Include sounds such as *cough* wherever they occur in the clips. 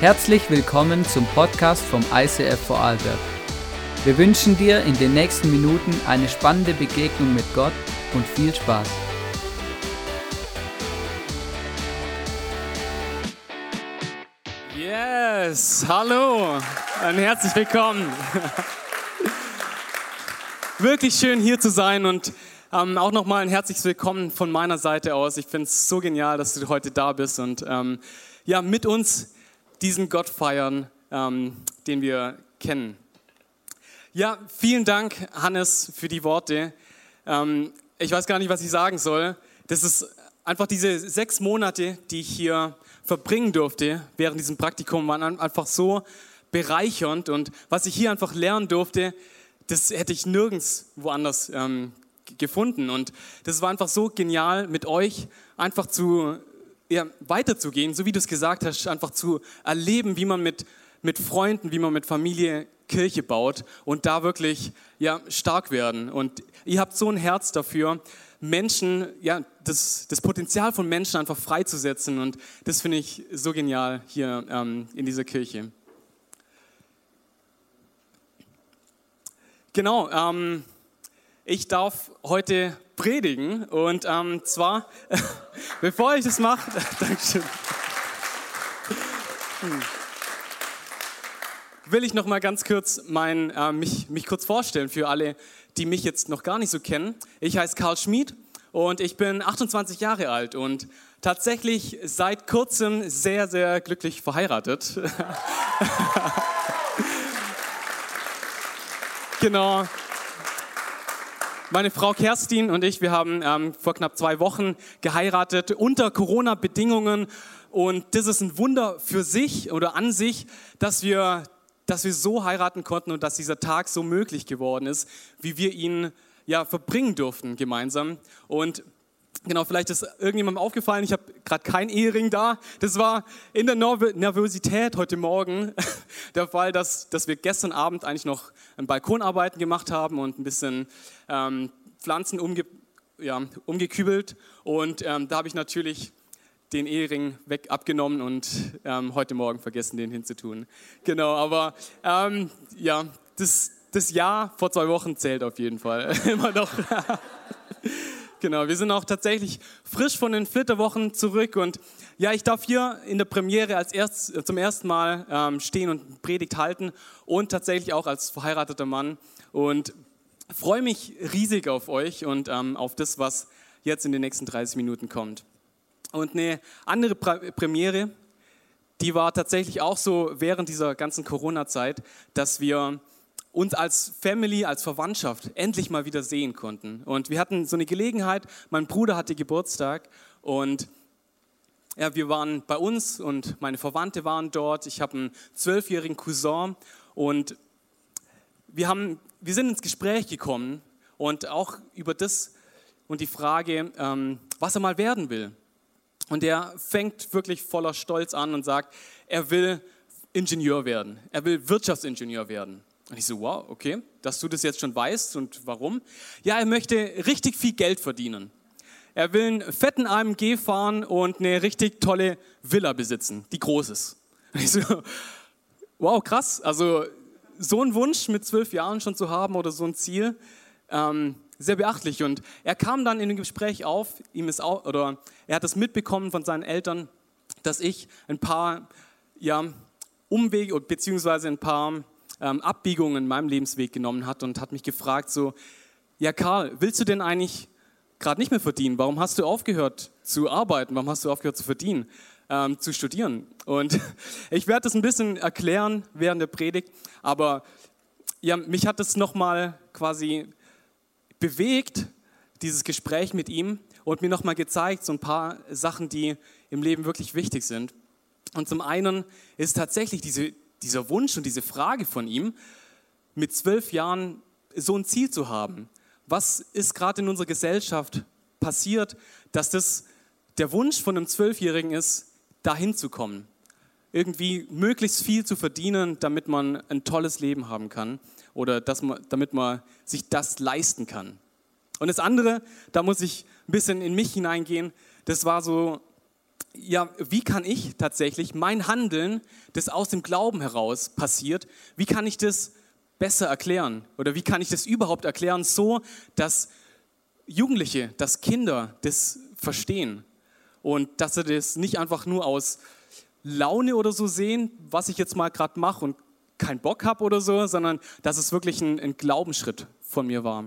Herzlich willkommen zum Podcast vom ICF Vorarlberg. Wir wünschen dir in den nächsten Minuten eine spannende Begegnung mit Gott und viel Spaß. Yes, hallo und herzlich willkommen. Wirklich schön hier zu sein und ähm, auch nochmal ein herzliches Willkommen von meiner Seite aus. Ich finde es so genial, dass du heute da bist und ähm, ja, mit uns diesen Gott feiern, ähm, den wir kennen. Ja, vielen Dank, Hannes, für die Worte. Ähm, ich weiß gar nicht, was ich sagen soll. Das ist einfach diese sechs Monate, die ich hier verbringen durfte während diesem Praktikum, waren einfach so bereichernd. Und was ich hier einfach lernen durfte, das hätte ich nirgends woanders ähm, gefunden. Und das war einfach so genial, mit euch einfach zu ja, weiterzugehen, so wie du es gesagt hast, einfach zu erleben, wie man mit, mit Freunden, wie man mit Familie Kirche baut und da wirklich ja, stark werden. Und ihr habt so ein Herz dafür, Menschen, ja, das, das Potenzial von Menschen einfach freizusetzen. Und das finde ich so genial hier ähm, in dieser Kirche. Genau, ähm, ich darf heute predigen und ähm, zwar, *laughs* bevor ich das mache, *laughs* Dankeschön, hm, will ich noch mal ganz kurz mein, äh, mich, mich kurz vorstellen für alle, die mich jetzt noch gar nicht so kennen. Ich heiße Karl Schmid und ich bin 28 Jahre alt und tatsächlich seit kurzem sehr, sehr glücklich verheiratet. *laughs* genau. Meine Frau Kerstin und ich, wir haben ähm, vor knapp zwei Wochen geheiratet unter Corona-Bedingungen. Und das ist ein Wunder für sich oder an sich, dass wir, dass wir so heiraten konnten und dass dieser Tag so möglich geworden ist, wie wir ihn ja verbringen durften gemeinsam. Und Genau, vielleicht ist irgendjemandem aufgefallen, ich habe gerade kein Ehering da. Das war in der Nervosität heute Morgen *laughs* der Fall, dass, dass wir gestern Abend eigentlich noch Balkonarbeiten gemacht haben und ein bisschen ähm, Pflanzen umge, ja, umgekübelt. Und ähm, da habe ich natürlich den Ehering weg abgenommen und ähm, heute Morgen vergessen, den hinzutun. Genau, aber ähm, ja, das, das Jahr vor zwei Wochen zählt auf jeden Fall *laughs* immer noch. *laughs* Genau, wir sind auch tatsächlich frisch von den Flitterwochen zurück und ja, ich darf hier in der Premiere als erst, zum ersten Mal ähm, stehen und Predigt halten und tatsächlich auch als verheirateter Mann und freue mich riesig auf euch und ähm, auf das, was jetzt in den nächsten 30 Minuten kommt. Und eine andere Premiere, die war tatsächlich auch so während dieser ganzen Corona-Zeit, dass wir uns als Family, als Verwandtschaft endlich mal wieder sehen konnten. Und wir hatten so eine Gelegenheit, mein Bruder hatte Geburtstag und ja, wir waren bei uns und meine Verwandte waren dort. Ich habe einen zwölfjährigen Cousin und wir, haben, wir sind ins Gespräch gekommen und auch über das und die Frage, ähm, was er mal werden will. Und er fängt wirklich voller Stolz an und sagt, er will Ingenieur werden, er will Wirtschaftsingenieur werden. Und ich so, wow, okay, dass du das jetzt schon weißt und warum? Ja, er möchte richtig viel Geld verdienen. Er will einen fetten AMG fahren und eine richtig tolle Villa besitzen, die groß ist. Und *laughs* ich so, wow, krass. Also so einen Wunsch mit zwölf Jahren schon zu haben oder so ein Ziel, ähm, sehr beachtlich. Und er kam dann in dem Gespräch auf, ihm ist auch, oder er hat das mitbekommen von seinen Eltern, dass ich ein paar ja, Umwege beziehungsweise ein paar ähm, Abbiegungen in meinem Lebensweg genommen hat und hat mich gefragt, so, ja Karl, willst du denn eigentlich gerade nicht mehr verdienen? Warum hast du aufgehört zu arbeiten? Warum hast du aufgehört zu verdienen, ähm, zu studieren? Und *laughs* ich werde das ein bisschen erklären während der Predigt, aber ja, mich hat es nochmal quasi bewegt, dieses Gespräch mit ihm und mir nochmal gezeigt, so ein paar Sachen, die im Leben wirklich wichtig sind. Und zum einen ist tatsächlich diese dieser Wunsch und diese Frage von ihm, mit zwölf Jahren so ein Ziel zu haben. Was ist gerade in unserer Gesellschaft passiert, dass das der Wunsch von einem Zwölfjährigen ist, dahin zu kommen? Irgendwie möglichst viel zu verdienen, damit man ein tolles Leben haben kann oder dass man, damit man sich das leisten kann. Und das andere, da muss ich ein bisschen in mich hineingehen, das war so ja, wie kann ich tatsächlich mein Handeln, das aus dem Glauben heraus passiert, wie kann ich das besser erklären? Oder wie kann ich das überhaupt erklären, so dass Jugendliche, dass Kinder das verstehen und dass sie das nicht einfach nur aus Laune oder so sehen, was ich jetzt mal gerade mache und keinen Bock habe oder so, sondern dass es wirklich ein, ein Glaubensschritt von mir war.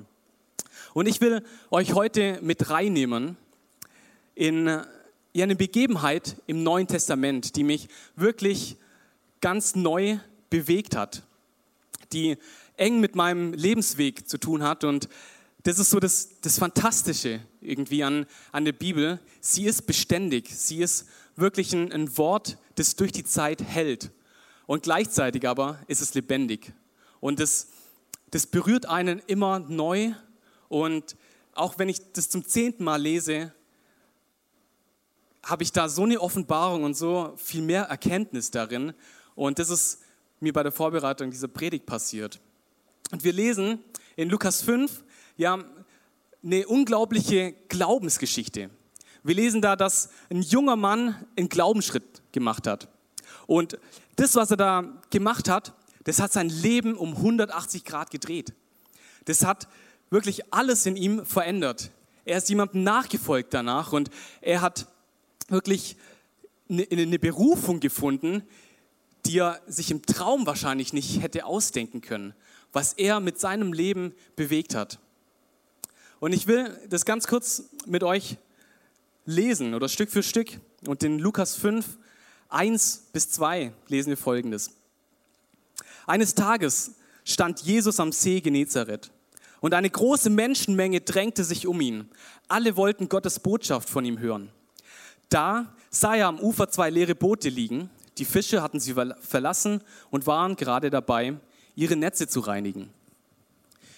Und ich will euch heute mit reinnehmen in ja, eine Begebenheit im Neuen Testament, die mich wirklich ganz neu bewegt hat, die eng mit meinem Lebensweg zu tun hat. Und das ist so das, das Fantastische irgendwie an, an der Bibel. Sie ist beständig, sie ist wirklich ein, ein Wort, das durch die Zeit hält. Und gleichzeitig aber ist es lebendig. Und das, das berührt einen immer neu. Und auch wenn ich das zum zehnten Mal lese, habe ich da so eine Offenbarung und so viel mehr Erkenntnis darin. Und das ist mir bei der Vorbereitung dieser Predigt passiert. Und wir lesen in Lukas 5 ja eine unglaubliche Glaubensgeschichte. Wir lesen da, dass ein junger Mann einen Glaubensschritt gemacht hat. Und das, was er da gemacht hat, das hat sein Leben um 180 Grad gedreht. Das hat wirklich alles in ihm verändert. Er ist jemandem nachgefolgt danach und er hat wirklich eine, eine Berufung gefunden, die er sich im Traum wahrscheinlich nicht hätte ausdenken können, was er mit seinem Leben bewegt hat. Und ich will das ganz kurz mit euch lesen oder Stück für Stück. Und in Lukas 5, 1 bis 2 lesen wir folgendes. Eines Tages stand Jesus am See Genezareth und eine große Menschenmenge drängte sich um ihn. Alle wollten Gottes Botschaft von ihm hören. Da sah er am Ufer zwei leere Boote liegen. Die Fische hatten sie verlassen und waren gerade dabei, ihre Netze zu reinigen.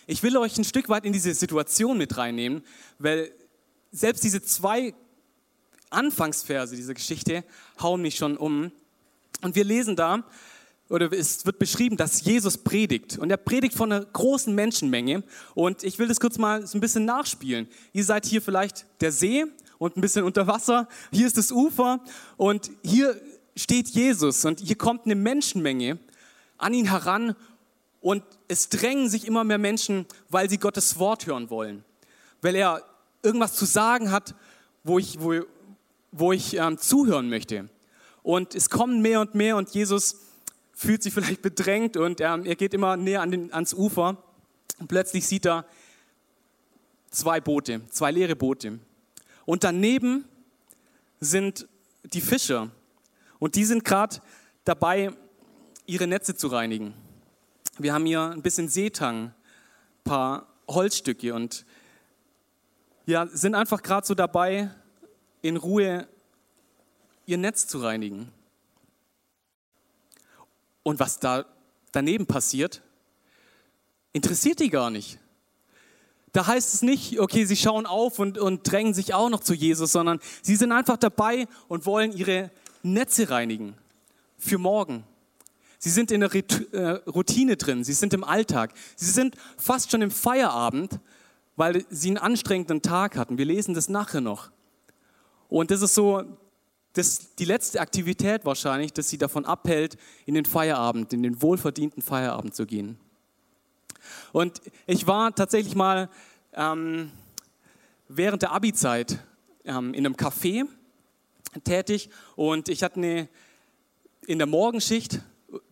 Ich will euch ein Stück weit in diese Situation mit reinnehmen, weil selbst diese zwei Anfangsverse dieser Geschichte hauen mich schon um. Und wir lesen da, oder es wird beschrieben, dass Jesus predigt. Und er predigt von einer großen Menschenmenge. Und ich will das kurz mal so ein bisschen nachspielen. Ihr seid hier vielleicht der See und ein bisschen unter Wasser. Hier ist das Ufer und hier steht Jesus und hier kommt eine Menschenmenge an ihn heran und es drängen sich immer mehr Menschen, weil sie Gottes Wort hören wollen, weil er irgendwas zu sagen hat, wo ich, wo, wo ich ähm, zuhören möchte. Und es kommen mehr und mehr und Jesus fühlt sich vielleicht bedrängt und ähm, er geht immer näher an den, ans Ufer und plötzlich sieht er zwei Boote, zwei leere Boote. Und daneben sind die Fischer. Und die sind gerade dabei, ihre Netze zu reinigen. Wir haben hier ein bisschen Seetang, ein paar Holzstücke und ja, sind einfach gerade so dabei, in Ruhe ihr Netz zu reinigen. Und was da daneben passiert, interessiert die gar nicht. Da heißt es nicht, okay, sie schauen auf und, und drängen sich auch noch zu Jesus, sondern sie sind einfach dabei und wollen ihre Netze reinigen für morgen. Sie sind in der äh, Routine drin, sie sind im Alltag, sie sind fast schon im Feierabend, weil sie einen anstrengenden Tag hatten. Wir lesen das nachher noch. Und das ist so das, die letzte Aktivität wahrscheinlich, dass sie davon abhält, in den Feierabend, in den wohlverdienten Feierabend zu gehen. Und ich war tatsächlich mal ähm, während der Abi-Zeit ähm, in einem Café tätig und ich hatte eine, in der Morgenschicht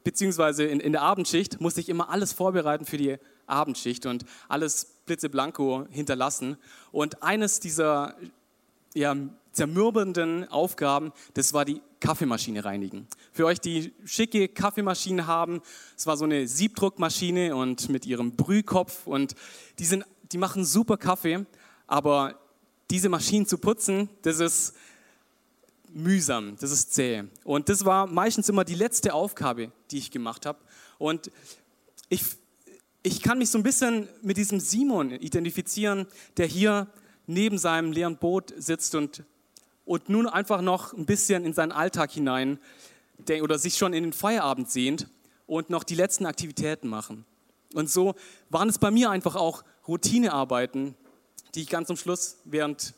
beziehungsweise in, in der Abendschicht musste ich immer alles vorbereiten für die Abendschicht und alles blitzeblanko hinterlassen. Und eines dieser ja, zermürbenden Aufgaben, das war die Kaffeemaschine reinigen. Für euch, die schicke Kaffeemaschine haben, es war so eine Siebdruckmaschine und mit ihrem Brühkopf und die, sind, die machen super Kaffee, aber diese Maschinen zu putzen, das ist mühsam, das ist zäh. Und das war meistens immer die letzte Aufgabe, die ich gemacht habe. Und ich, ich kann mich so ein bisschen mit diesem Simon identifizieren, der hier neben seinem leeren Boot sitzt und und nun einfach noch ein bisschen in seinen Alltag hinein oder sich schon in den Feierabend sehnt und noch die letzten Aktivitäten machen. Und so waren es bei mir einfach auch Routinearbeiten, die ich ganz zum Schluss während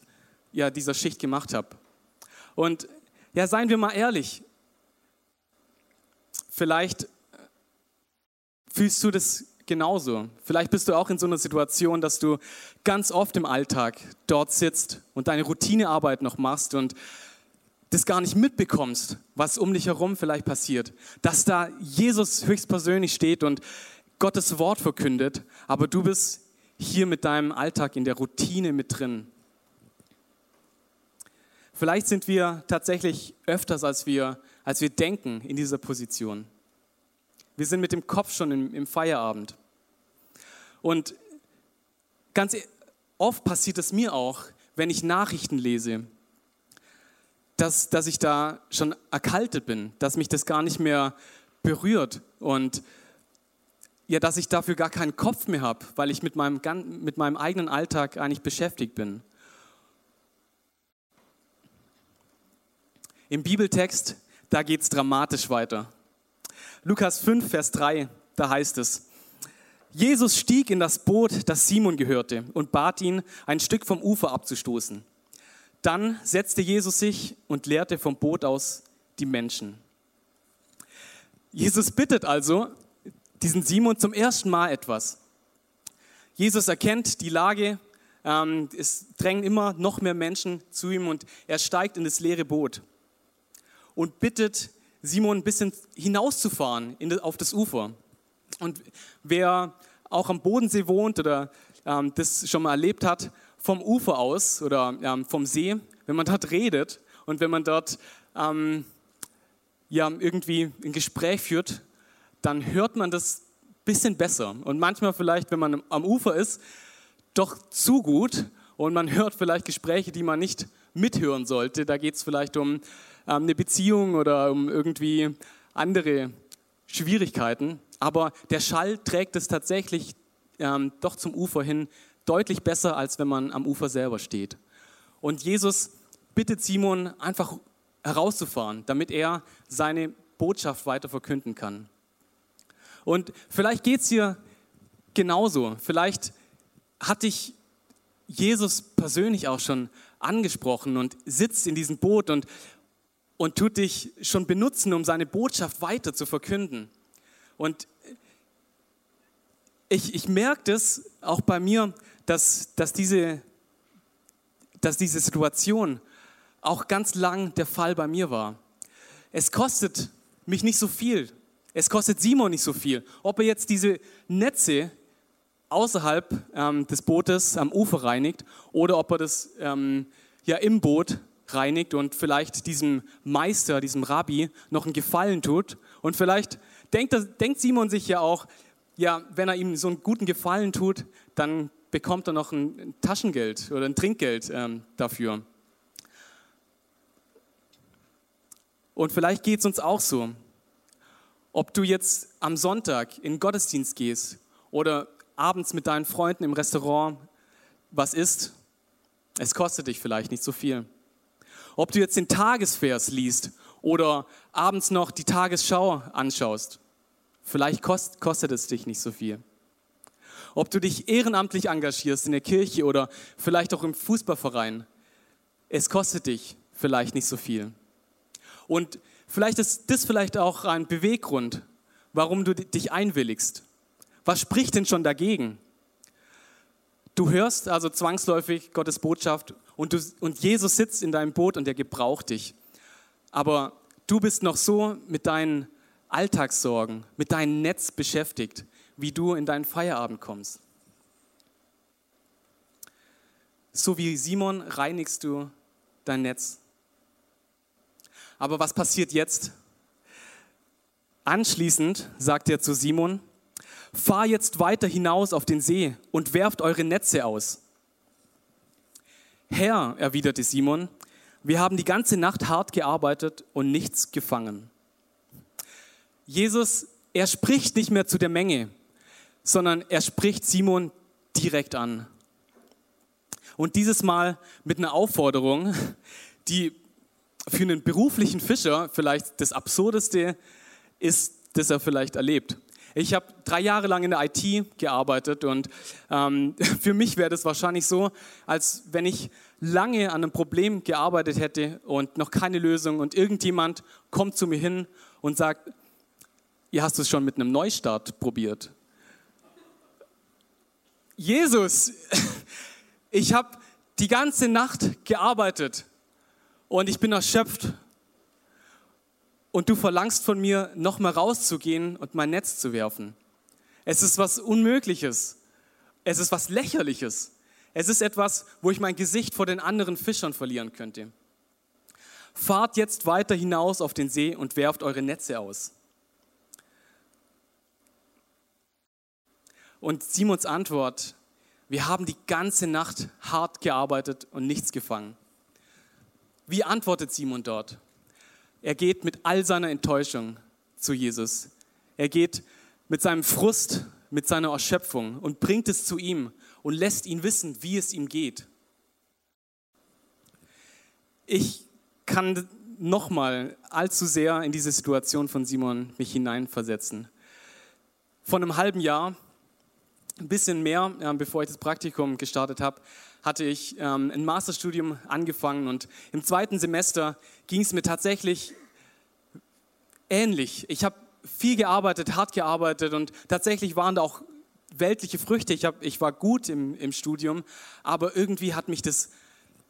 ja, dieser Schicht gemacht habe. Und ja, seien wir mal ehrlich, vielleicht fühlst du das genauso. Vielleicht bist du auch in so einer Situation, dass du ganz oft im Alltag dort sitzt und deine Routinearbeit noch machst und das gar nicht mitbekommst, was um dich herum vielleicht passiert. Dass da Jesus höchstpersönlich steht und Gottes Wort verkündet, aber du bist hier mit deinem Alltag in der Routine mit drin. Vielleicht sind wir tatsächlich öfters, als wir, als wir denken, in dieser Position. Wir sind mit dem Kopf schon im, im Feierabend. Und ganz e, oft passiert es mir auch, wenn ich Nachrichten lese, dass, dass ich da schon erkaltet bin, dass mich das gar nicht mehr berührt und ja, dass ich dafür gar keinen Kopf mehr habe, weil ich mit meinem, mit meinem eigenen Alltag eigentlich beschäftigt bin. Im Bibeltext, da geht es dramatisch weiter. Lukas 5, Vers 3, da heißt es, Jesus stieg in das Boot, das Simon gehörte, und bat ihn, ein Stück vom Ufer abzustoßen. Dann setzte Jesus sich und lehrte vom Boot aus die Menschen. Jesus bittet also diesen Simon zum ersten Mal etwas. Jesus erkennt die Lage, ähm, es drängen immer noch mehr Menschen zu ihm und er steigt in das leere Boot und bittet Simon ein bisschen hinauszufahren in, auf das Ufer. Und wer auch am Bodensee wohnt oder ähm, das schon mal erlebt hat, vom Ufer aus oder ähm, vom See, wenn man dort redet und wenn man dort ähm, ja, irgendwie ein Gespräch führt, dann hört man das ein bisschen besser. Und manchmal vielleicht, wenn man am Ufer ist, doch zu gut und man hört vielleicht Gespräche, die man nicht mithören sollte. Da geht es vielleicht um ähm, eine Beziehung oder um irgendwie andere Schwierigkeiten. Aber der Schall trägt es tatsächlich ähm, doch zum Ufer hin deutlich besser, als wenn man am Ufer selber steht. Und Jesus bittet Simon einfach herauszufahren, damit er seine Botschaft weiter verkünden kann. Und vielleicht geht es dir genauso. Vielleicht hat dich Jesus persönlich auch schon angesprochen und sitzt in diesem Boot und und tut dich schon benutzen, um seine Botschaft weiter zu verkünden. Und ich, ich merke das auch bei mir, dass, dass, diese, dass diese Situation auch ganz lang der Fall bei mir war. Es kostet mich nicht so viel. Es kostet Simon nicht so viel. Ob er jetzt diese Netze außerhalb ähm, des Bootes am Ufer reinigt oder ob er das ähm, ja im Boot reinigt und vielleicht diesem Meister, diesem Rabbi noch einen Gefallen tut. Und vielleicht denkt, denkt Simon sich ja auch, ja, wenn er ihm so einen guten Gefallen tut, dann bekommt er noch ein Taschengeld oder ein Trinkgeld ähm, dafür. Und vielleicht geht es uns auch so. Ob du jetzt am Sonntag in den Gottesdienst gehst oder abends mit deinen Freunden im Restaurant was isst, es kostet dich vielleicht nicht so viel. Ob du jetzt den Tagesvers liest oder abends noch die Tagesschau anschaust, vielleicht kost, kostet es dich nicht so viel. Ob du dich ehrenamtlich engagierst in der Kirche oder vielleicht auch im Fußballverein, es kostet dich vielleicht nicht so viel. Und vielleicht ist das vielleicht auch ein Beweggrund, warum du dich einwilligst. Was spricht denn schon dagegen? Du hörst also zwangsläufig Gottes Botschaft und, du, und Jesus sitzt in deinem Boot und er gebraucht dich. Aber du bist noch so mit deinen Alltagssorgen, mit deinem Netz beschäftigt, wie du in deinen Feierabend kommst. So wie Simon reinigst du dein Netz. Aber was passiert jetzt? Anschließend sagt er zu Simon, fahr jetzt weiter hinaus auf den See und werft eure Netze aus. Herr, erwiderte Simon, wir haben die ganze Nacht hart gearbeitet und nichts gefangen. Jesus, er spricht nicht mehr zu der Menge, sondern er spricht Simon direkt an. Und dieses Mal mit einer Aufforderung, die für einen beruflichen Fischer vielleicht das Absurdeste ist, das er vielleicht erlebt. Ich habe drei Jahre lang in der IT gearbeitet und ähm, *laughs* für mich wäre das wahrscheinlich so, als wenn ich lange an einem Problem gearbeitet hätte und noch keine Lösung und irgendjemand kommt zu mir hin und sagt, ihr hast es schon mit einem Neustart probiert. Jesus, *laughs* ich habe die ganze Nacht gearbeitet und ich bin erschöpft. Und du verlangst von mir, nochmal rauszugehen und mein Netz zu werfen. Es ist was Unmögliches. Es ist was Lächerliches. Es ist etwas, wo ich mein Gesicht vor den anderen Fischern verlieren könnte. Fahrt jetzt weiter hinaus auf den See und werft eure Netze aus. Und Simons Antwort, wir haben die ganze Nacht hart gearbeitet und nichts gefangen. Wie antwortet Simon dort? Er geht mit all seiner Enttäuschung zu Jesus. Er geht mit seinem Frust, mit seiner Erschöpfung und bringt es zu ihm und lässt ihn wissen, wie es ihm geht. Ich kann nochmal allzu sehr in diese Situation von Simon mich hineinversetzen. Vor einem halben Jahr ein bisschen mehr, bevor ich das Praktikum gestartet habe, hatte ich ähm, ein Masterstudium angefangen und im zweiten Semester ging es mir tatsächlich ähnlich. Ich habe viel gearbeitet, hart gearbeitet und tatsächlich waren da auch weltliche Früchte. Ich, hab, ich war gut im, im Studium, aber irgendwie hat mich das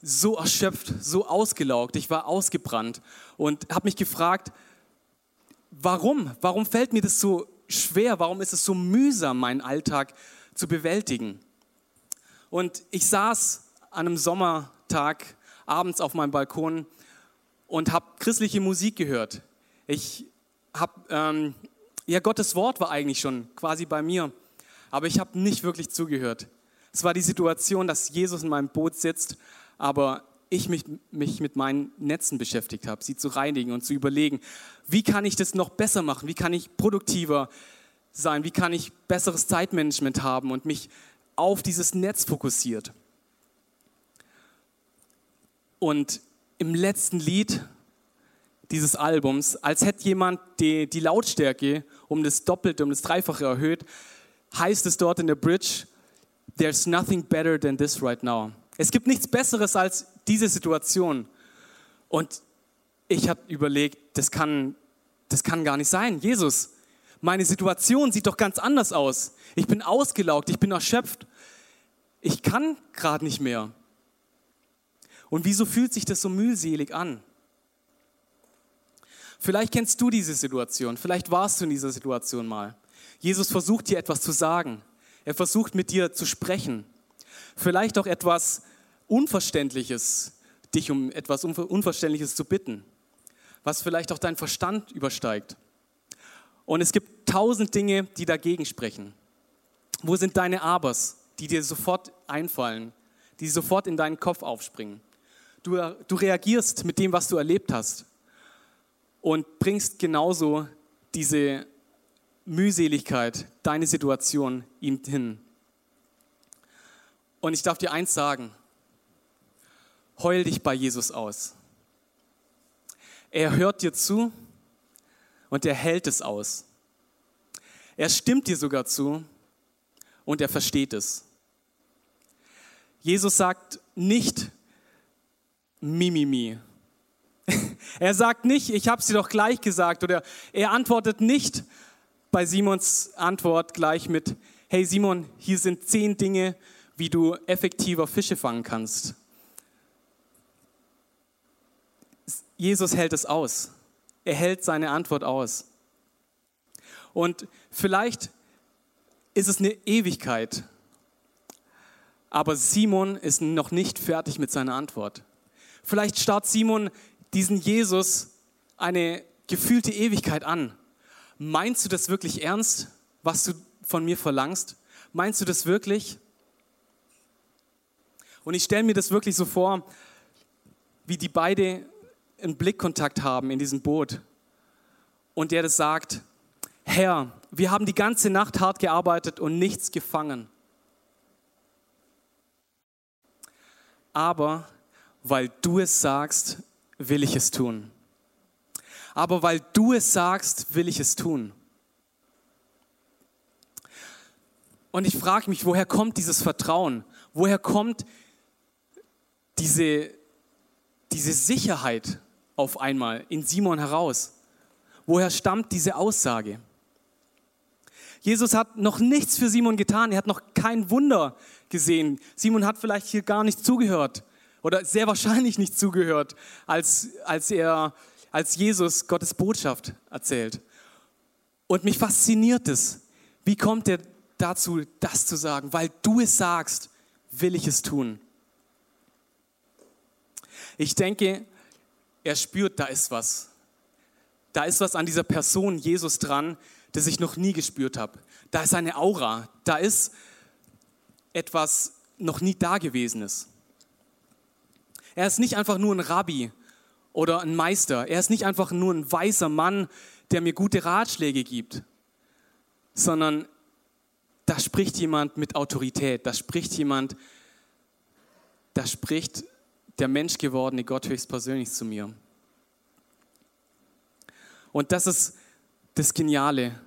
so erschöpft, so ausgelaugt. Ich war ausgebrannt und habe mich gefragt, warum? Warum fällt mir das so schwer? Warum ist es so mühsam, meinen Alltag zu bewältigen. Und ich saß an einem Sommertag abends auf meinem Balkon und habe christliche Musik gehört. Ich habe, ähm, ja, Gottes Wort war eigentlich schon quasi bei mir, aber ich habe nicht wirklich zugehört. Es war die Situation, dass Jesus in meinem Boot sitzt, aber ich mich, mich mit meinen Netzen beschäftigt habe, sie zu reinigen und zu überlegen, wie kann ich das noch besser machen, wie kann ich produktiver sein? Wie kann ich besseres Zeitmanagement haben und mich auf dieses Netz fokussiert? Und im letzten Lied dieses Albums, als hätte jemand die, die Lautstärke um das Doppelte, um das Dreifache erhöht, heißt es dort in der Bridge, There's nothing better than this right now. Es gibt nichts Besseres als diese Situation. Und ich habe überlegt, das kann, das kann gar nicht sein. Jesus, meine Situation sieht doch ganz anders aus. Ich bin ausgelaugt, ich bin erschöpft. Ich kann gerade nicht mehr. Und wieso fühlt sich das so mühselig an? Vielleicht kennst du diese Situation, vielleicht warst du in dieser Situation mal. Jesus versucht dir etwas zu sagen. Er versucht mit dir zu sprechen. Vielleicht auch etwas Unverständliches, dich um etwas Unverständliches zu bitten, was vielleicht auch dein Verstand übersteigt. Und es gibt tausend Dinge, die dagegen sprechen. Wo sind deine Abers, die dir sofort einfallen, die sofort in deinen Kopf aufspringen? Du, du reagierst mit dem, was du erlebt hast und bringst genauso diese Mühseligkeit, deine Situation ihm hin. Und ich darf dir eins sagen, heul dich bei Jesus aus. Er hört dir zu und er hält es aus. Er stimmt dir sogar zu und er versteht es. Jesus sagt nicht Mimimi. *laughs* Er sagt nicht, ich habe sie doch gleich gesagt. Oder er antwortet nicht bei Simons Antwort gleich mit, hey Simon, hier sind zehn Dinge, wie du effektiver Fische fangen kannst. Jesus hält es aus. Er hält seine Antwort aus. Und vielleicht ist es eine Ewigkeit, aber Simon ist noch nicht fertig mit seiner Antwort. Vielleicht starrt Simon diesen Jesus eine gefühlte Ewigkeit an. Meinst du das wirklich ernst, was du von mir verlangst? Meinst du das wirklich? Und ich stelle mir das wirklich so vor, wie die beide einen Blickkontakt haben in diesem Boot und der das sagt, Herr, wir haben die ganze Nacht hart gearbeitet und nichts gefangen. Aber weil du es sagst, will ich es tun. Aber weil du es sagst, will ich es tun. Und ich frage mich, woher kommt dieses Vertrauen? Woher kommt diese, diese Sicherheit auf einmal in Simon heraus. Woher stammt diese Aussage? Jesus hat noch nichts für Simon getan, er hat noch kein Wunder gesehen. Simon hat vielleicht hier gar nicht zugehört oder sehr wahrscheinlich nicht zugehört, als, als, er, als Jesus Gottes Botschaft erzählt. Und mich fasziniert es. Wie kommt er dazu, das zu sagen? Weil du es sagst, will ich es tun. Ich denke, er spürt, da ist was. Da ist was an dieser Person Jesus dran, das ich noch nie gespürt habe. Da ist eine Aura, da ist etwas noch nie Dagewesenes. Er ist nicht einfach nur ein Rabbi oder ein Meister. Er ist nicht einfach nur ein weiser Mann, der mir gute Ratschläge gibt, sondern da spricht jemand mit Autorität, da spricht jemand, da spricht der menschgewordene Gott höchstpersönlich zu mir. Und das ist das Geniale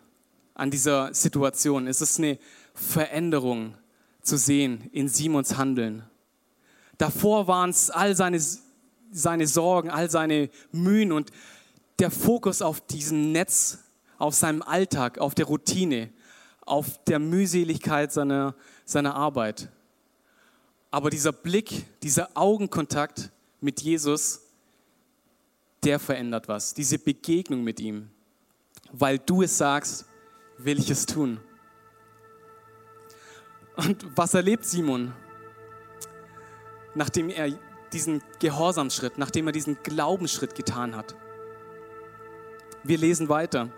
an dieser Situation. Es ist eine Veränderung zu sehen in Simons Handeln. Davor waren es all seine, seine Sorgen, all seine Mühen und der Fokus auf diesem Netz, auf seinem Alltag, auf der Routine, auf der Mühseligkeit seiner, seiner Arbeit. Aber dieser Blick, dieser Augenkontakt mit Jesus, der verändert was. Diese Begegnung mit ihm. Weil du es sagst, will ich es tun. Und was erlebt Simon, nachdem er diesen Gehorsamschritt, nachdem er diesen Glaubensschritt getan hat? Wir lesen weiter.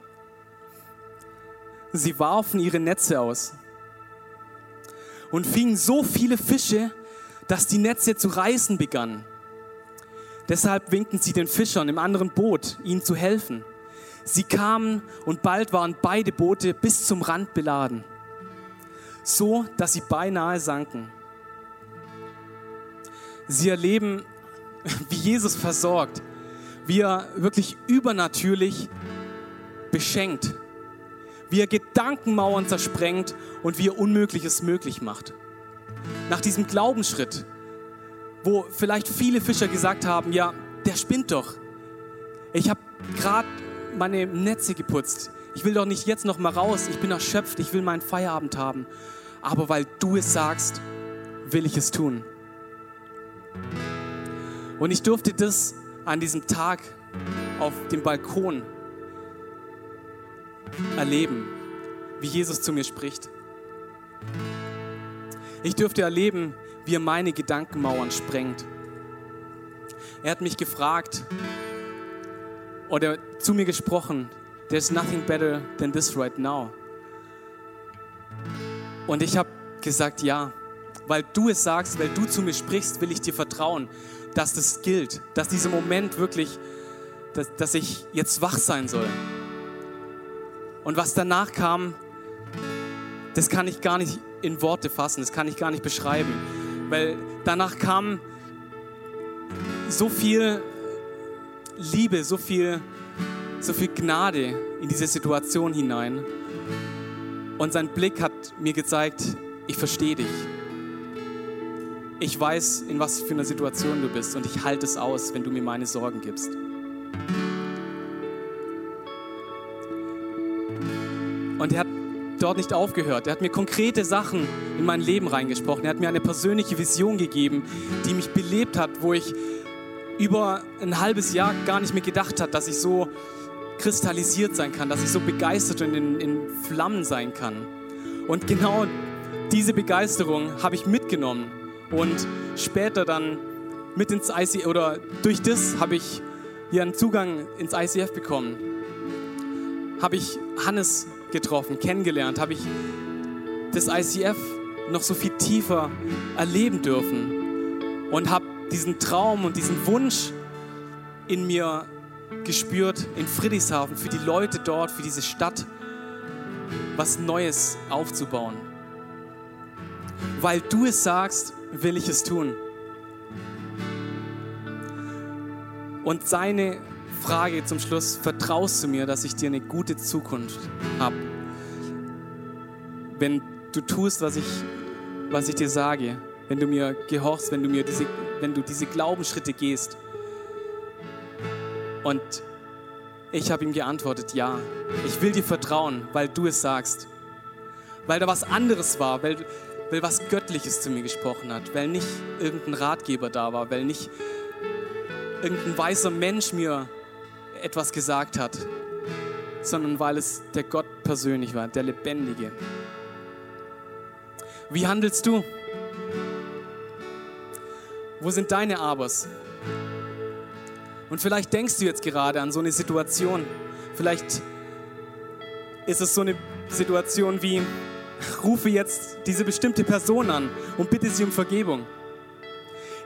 Sie warfen ihre Netze aus und fingen so viele Fische, dass die Netze zu reißen begannen. Deshalb winkten sie den Fischern im anderen Boot, ihnen zu helfen. Sie kamen und bald waren beide Boote bis zum Rand beladen, so dass sie beinahe sanken. Sie erleben, wie Jesus versorgt, wie er wirklich übernatürlich beschenkt, wie er Gedankenmauern zersprengt und wie er Unmögliches möglich macht. Nach diesem Glaubensschritt, wo vielleicht viele Fischer gesagt haben, ja, der spinnt doch. Ich habe gerade meine Netze geputzt. Ich will doch nicht jetzt noch mal raus. Ich bin erschöpft. Ich will meinen Feierabend haben. Aber weil du es sagst, will ich es tun. Und ich durfte das an diesem Tag auf dem Balkon erleben, wie Jesus zu mir spricht. Ich durfte erleben, wie er meine Gedankenmauern sprengt. Er hat mich gefragt oder zu mir gesprochen, there's nothing better than this right now. Und ich habe gesagt, ja, weil du es sagst, weil du zu mir sprichst, will ich dir vertrauen, dass das gilt, dass dieser Moment wirklich, dass, dass ich jetzt wach sein soll. Und was danach kam, das kann ich gar nicht in Worte fassen, das kann ich gar nicht beschreiben, weil danach kam so viel Liebe, so viel, so viel Gnade in diese Situation hinein. Und sein Blick hat mir gezeigt, ich verstehe dich. Ich weiß, in was für einer Situation du bist und ich halte es aus, wenn du mir meine Sorgen gibst. Und er hat dort nicht aufgehört. Er hat mir konkrete Sachen in mein Leben reingesprochen. Er hat mir eine persönliche Vision gegeben, die mich belebt hat, wo ich über ein halbes Jahr gar nicht mehr gedacht habe, dass ich so kristallisiert sein kann, dass ich so begeistert und in, in Flammen sein kann. Und genau diese Begeisterung habe ich mitgenommen und später dann mit ins ICF oder durch das habe ich hier einen Zugang ins ICF bekommen. Habe ich Hannes getroffen, kennengelernt, habe ich das ICF noch so viel tiefer erleben dürfen und habe diesen Traum und diesen Wunsch in mir gespürt, in Friedrichshafen, für die Leute dort, für diese Stadt, was Neues aufzubauen. Weil du es sagst, will ich es tun. Und seine Frage zum Schluss, vertraust du mir, dass ich dir eine gute Zukunft habe? Wenn du tust, was ich, was ich dir sage, wenn du mir gehorchst, wenn du mir diese wenn du diese Glaubensschritte gehst. Und ich habe ihm geantwortet, ja, ich will dir vertrauen, weil du es sagst. Weil da was anderes war, weil, weil was Göttliches zu mir gesprochen hat, weil nicht irgendein Ratgeber da war, weil nicht irgendein weißer Mensch mir etwas gesagt hat, sondern weil es der Gott persönlich war, der Lebendige. Wie handelst du? Wo sind deine Abers? Und vielleicht denkst du jetzt gerade an so eine Situation. Vielleicht ist es so eine Situation wie, rufe jetzt diese bestimmte Person an und bitte sie um Vergebung.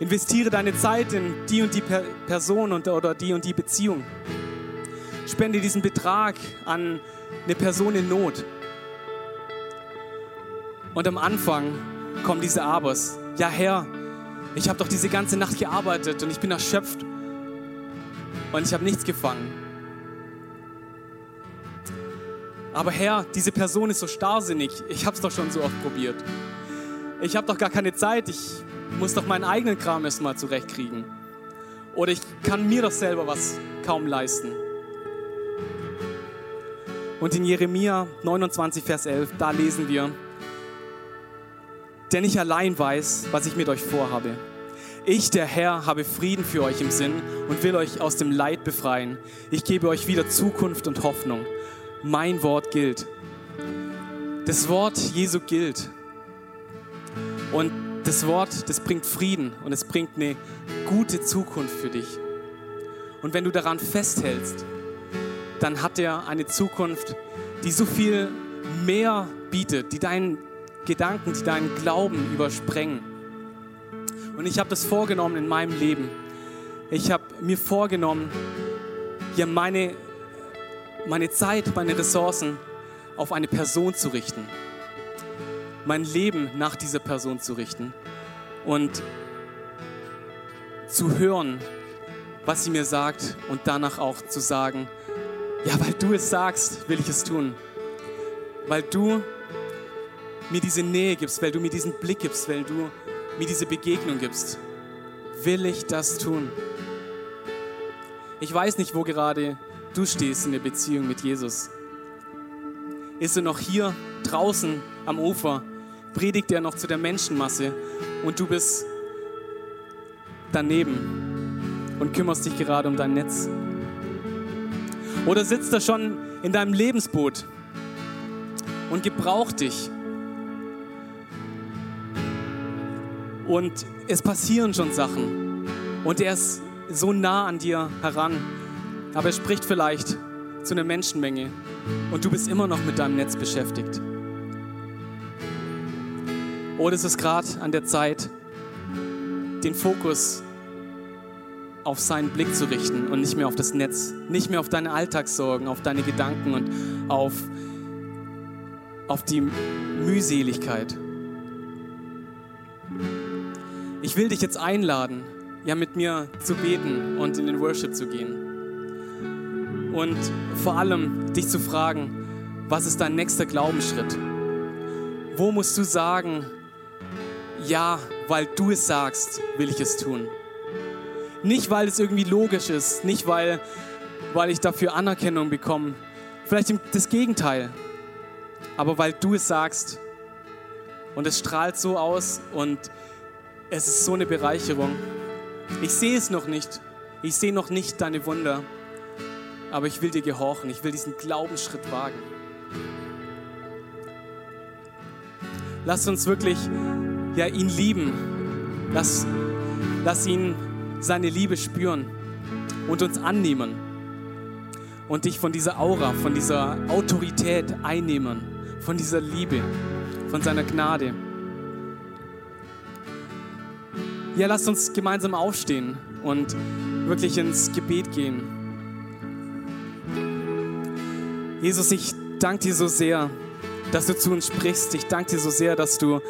Investiere deine Zeit in die und die Person und, oder die und die Beziehung. Spende diesen Betrag an eine Person in Not. Und am Anfang kommen diese Abers. Ja, Herr, ich habe doch diese ganze Nacht gearbeitet und ich bin erschöpft und ich habe nichts gefangen. Aber Herr, diese Person ist so starrsinnig. Ich habe es doch schon so oft probiert. Ich habe doch gar keine Zeit. Ich muss doch meinen eigenen Kram erstmal zurechtkriegen. Oder ich kann mir doch selber was kaum leisten. Und in Jeremia 29, Vers 11, da lesen wir, denn ich allein weiß, was ich mit euch vorhabe. Ich, der Herr, habe Frieden für euch im Sinn und will euch aus dem Leid befreien. Ich gebe euch wieder Zukunft und Hoffnung. Mein Wort gilt. Das Wort Jesu gilt. Und das Wort, das bringt Frieden und es bringt eine gute Zukunft für dich. Und wenn du daran festhältst, dann hat er eine Zukunft, die so viel mehr bietet, die deinen Gedanken, die deinen Glauben übersprengen. Und ich habe das vorgenommen in meinem Leben. Ich habe mir vorgenommen, hier meine, meine Zeit, meine Ressourcen auf eine Person zu richten. Mein Leben nach dieser Person zu richten. Und zu hören, was sie mir sagt und danach auch zu sagen, ja, weil du es sagst, will ich es tun. Weil du mir diese Nähe gibst, weil du mir diesen Blick gibst, weil du mir diese Begegnung gibst, will ich das tun. Ich weiß nicht, wo gerade du stehst in der Beziehung mit Jesus. Ist er noch hier draußen am Ufer? Predigt er noch zu der Menschenmasse und du bist daneben und kümmerst dich gerade um dein Netz? Oder sitzt er schon in deinem Lebensboot und gebraucht dich Und es passieren schon Sachen. Und er ist so nah an dir heran. Aber er spricht vielleicht zu einer Menschenmenge. Und du bist immer noch mit deinem Netz beschäftigt. Oder ist es gerade an der Zeit, den Fokus auf seinen Blick zu richten und nicht mehr auf das Netz, nicht mehr auf deine Alltagssorgen, auf deine Gedanken und auf, auf die Mühseligkeit. Ich will dich jetzt einladen, ja mit mir zu beten und in den Worship zu gehen. Und vor allem dich zu fragen, was ist dein nächster Glaubensschritt? Wo musst du sagen, ja, weil du es sagst, will ich es tun. Nicht, weil es irgendwie logisch ist, nicht, weil, weil ich dafür Anerkennung bekomme. Vielleicht das Gegenteil. Aber weil du es sagst und es strahlt so aus und es ist so eine Bereicherung. Ich sehe es noch nicht. Ich sehe noch nicht deine Wunder. Aber ich will dir gehorchen. Ich will diesen Glaubensschritt wagen. Lass uns wirklich ja, ihn lieben. Lass, lass ihn seine Liebe spüren und uns annehmen. Und dich von dieser Aura, von dieser Autorität einnehmen. Von dieser Liebe, von seiner Gnade. Ja, lasst uns gemeinsam aufstehen und wirklich ins Gebet gehen. Jesus, ich danke dir so sehr, dass du zu uns sprichst. Ich danke dir so sehr, dass du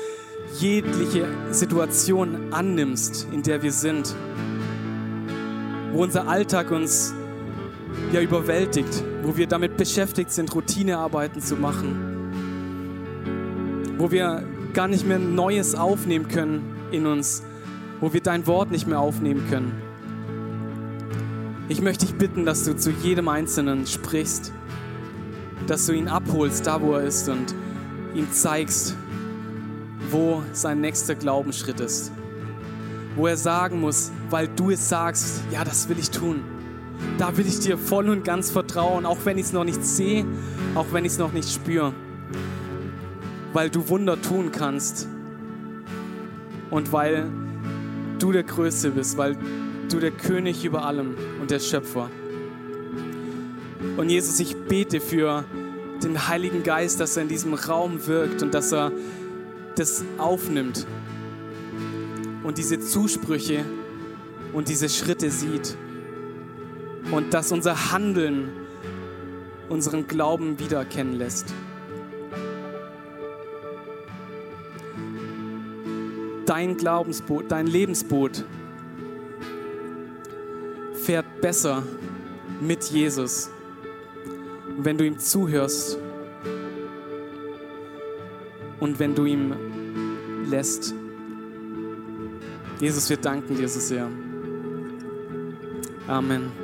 jegliche Situation annimmst, in der wir sind, wo unser Alltag uns ja überwältigt, wo wir damit beschäftigt sind, Routinearbeiten zu machen, wo wir gar nicht mehr Neues aufnehmen können in uns, wo wir dein Wort nicht mehr aufnehmen können. Ich möchte dich bitten, dass du zu jedem Einzelnen sprichst, dass du ihn abholst, da wo er ist und ihm zeigst, wo sein nächster Glaubensschritt ist. Wo er sagen muss, weil du es sagst, ja, das will ich tun. Da will ich dir voll und ganz vertrauen, auch wenn ich es noch nicht sehe, auch wenn ich es noch nicht spüre. Weil du Wunder tun kannst. Und weil du der Größte bist, weil du der König über allem und der Schöpfer. Und Jesus, ich bete für den Heiligen Geist, dass er in diesem Raum wirkt und dass er das aufnimmt und diese Zusprüche und diese Schritte sieht und dass unser Handeln unseren Glauben wiedererkennen lässt. Dein Glaubensboot, dein Lebensboot fährt besser mit Jesus, wenn du ihm zuhörst und wenn du ihm lässt. Jesus, wir danken dir so sehr. Amen.